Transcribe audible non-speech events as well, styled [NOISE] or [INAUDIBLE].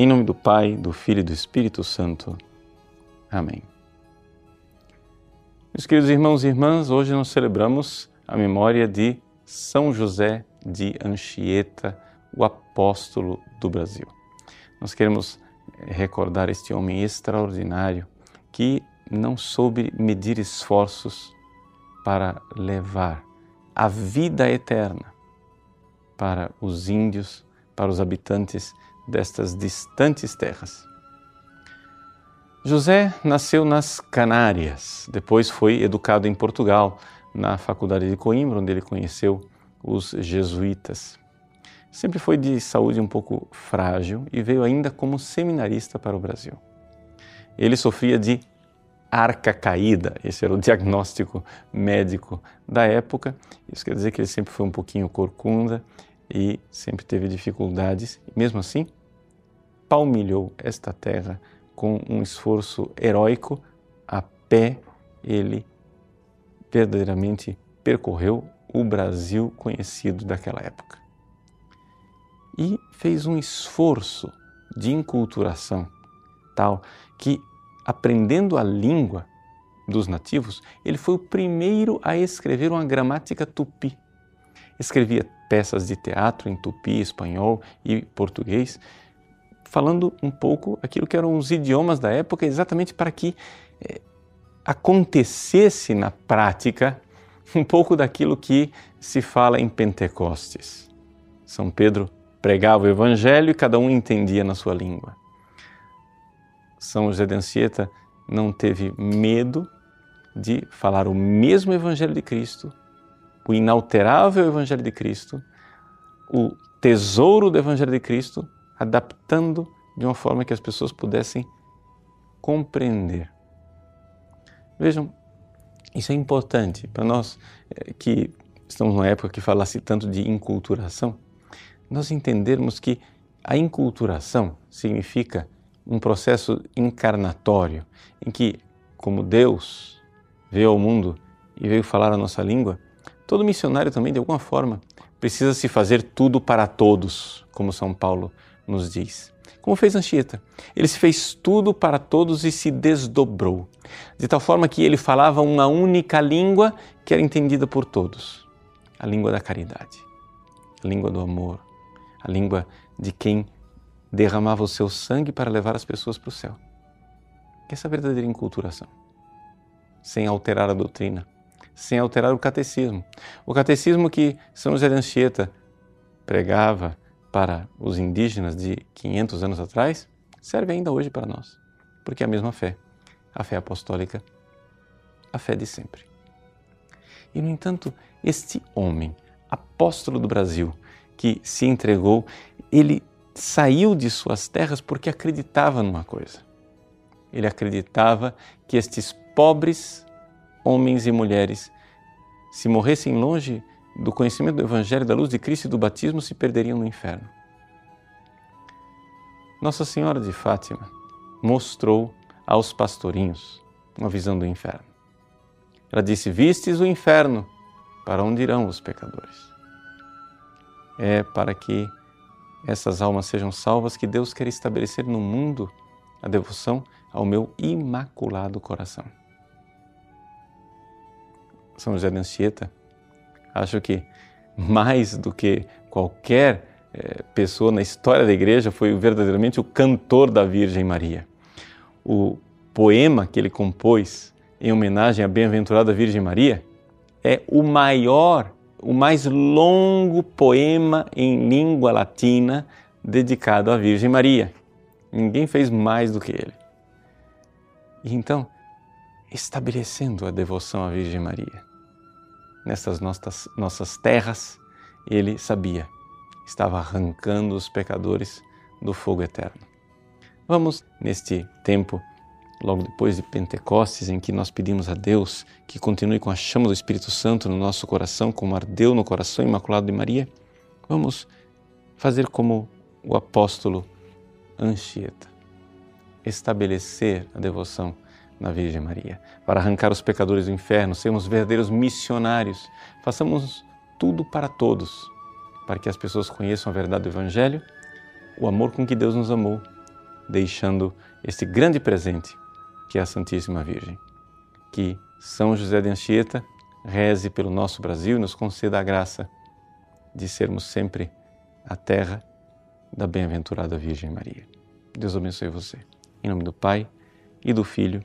Em nome do Pai, do Filho e do Espírito Santo. Amém. Meus queridos irmãos e irmãs, hoje nós celebramos a memória de São José de Anchieta, o apóstolo do Brasil. Nós queremos eh, recordar este homem extraordinário que não soube medir esforços para levar a vida eterna para os índios, para os habitantes destas distantes terras. José nasceu nas Canárias, depois foi educado em Portugal, na Faculdade de Coimbra, onde ele conheceu os jesuítas. Sempre foi de saúde um pouco frágil e veio ainda como seminarista para o Brasil. Ele sofria de arca caída, esse era o [LAUGHS] diagnóstico médico da época. Isso quer dizer que ele sempre foi um pouquinho corcunda e sempre teve dificuldades. Mesmo assim, palmilhou esta terra com um esforço heróico, a pé ele verdadeiramente percorreu o Brasil conhecido daquela época. E fez um esforço de enculturação tal que, aprendendo a língua dos nativos, ele foi o primeiro a escrever uma gramática tupi. Escrevia peças de teatro em tupi, espanhol e português, falando um pouco aquilo que eram os idiomas da época, exatamente para que eh, acontecesse na prática um pouco daquilo que se fala em Pentecostes. São Pedro pregava o Evangelho e cada um entendia na sua língua. São José de Anchieta não teve medo de falar o mesmo Evangelho de Cristo, o inalterável Evangelho de Cristo, o tesouro do Evangelho de Cristo, adaptando de uma forma que as pessoas pudessem compreender. Vejam, isso é importante para nós eh, que estamos numa época que fala-se tanto de inculturação, nós entendermos que a inculturação significa um processo encarnatório em que, como Deus veio ao mundo e veio falar a nossa língua, todo missionário também, de alguma forma, precisa se fazer tudo para todos, como São Paulo nos diz como fez Anchieta. Ele se fez tudo para todos e se desdobrou, de tal forma que ele falava uma única língua que era entendida por todos: a língua da caridade, a língua do amor, a língua de quem derramava o seu sangue para levar as pessoas para o céu. Essa é a verdadeira enculturação, sem alterar a doutrina, sem alterar o catecismo. O catecismo que São José de Anchieta pregava, para os indígenas de 500 anos atrás serve ainda hoje para nós, porque é a mesma fé, a fé apostólica, a fé de sempre. E, no entanto, este homem, apóstolo do Brasil, que se entregou, ele saiu de suas terras porque acreditava numa coisa. Ele acreditava que estes pobres homens e mulheres, se morressem longe do conhecimento do Evangelho, da luz de Cristo e do batismo se perderiam no inferno. Nossa Senhora de Fátima mostrou aos pastorinhos uma visão do inferno. Ela disse: Vistes o inferno, para onde irão os pecadores? É para que essas almas sejam salvas que Deus quer estabelecer no mundo a devoção ao meu imaculado coração. São José de Anchieta Acho que mais do que qualquer é, pessoa na história da igreja foi verdadeiramente o cantor da Virgem Maria. O poema que ele compôs em homenagem à bem-aventurada Virgem Maria é o maior, o mais longo poema em língua latina dedicado à Virgem Maria. Ninguém fez mais do que ele. E então, estabelecendo a devoção à Virgem Maria, nessas nossas, nossas terras, ele sabia, estava arrancando os pecadores do fogo eterno. Vamos, neste tempo, logo depois de Pentecostes, em que nós pedimos a Deus que continue com a chama do Espírito Santo no nosso coração, como ardeu no coração imaculado de Maria, vamos fazer como o apóstolo Anchieta, estabelecer a devoção na Virgem Maria, para arrancar os pecadores do inferno, sermos verdadeiros missionários. Façamos tudo para todos, para que as pessoas conheçam a verdade do Evangelho, o amor com que Deus nos amou deixando este grande presente que é a Santíssima Virgem. Que São José de Anchieta reze pelo nosso Brasil e nos conceda a graça de sermos sempre a terra da bem-aventurada Virgem Maria. Deus abençoe você. Em nome do Pai, e do Filho,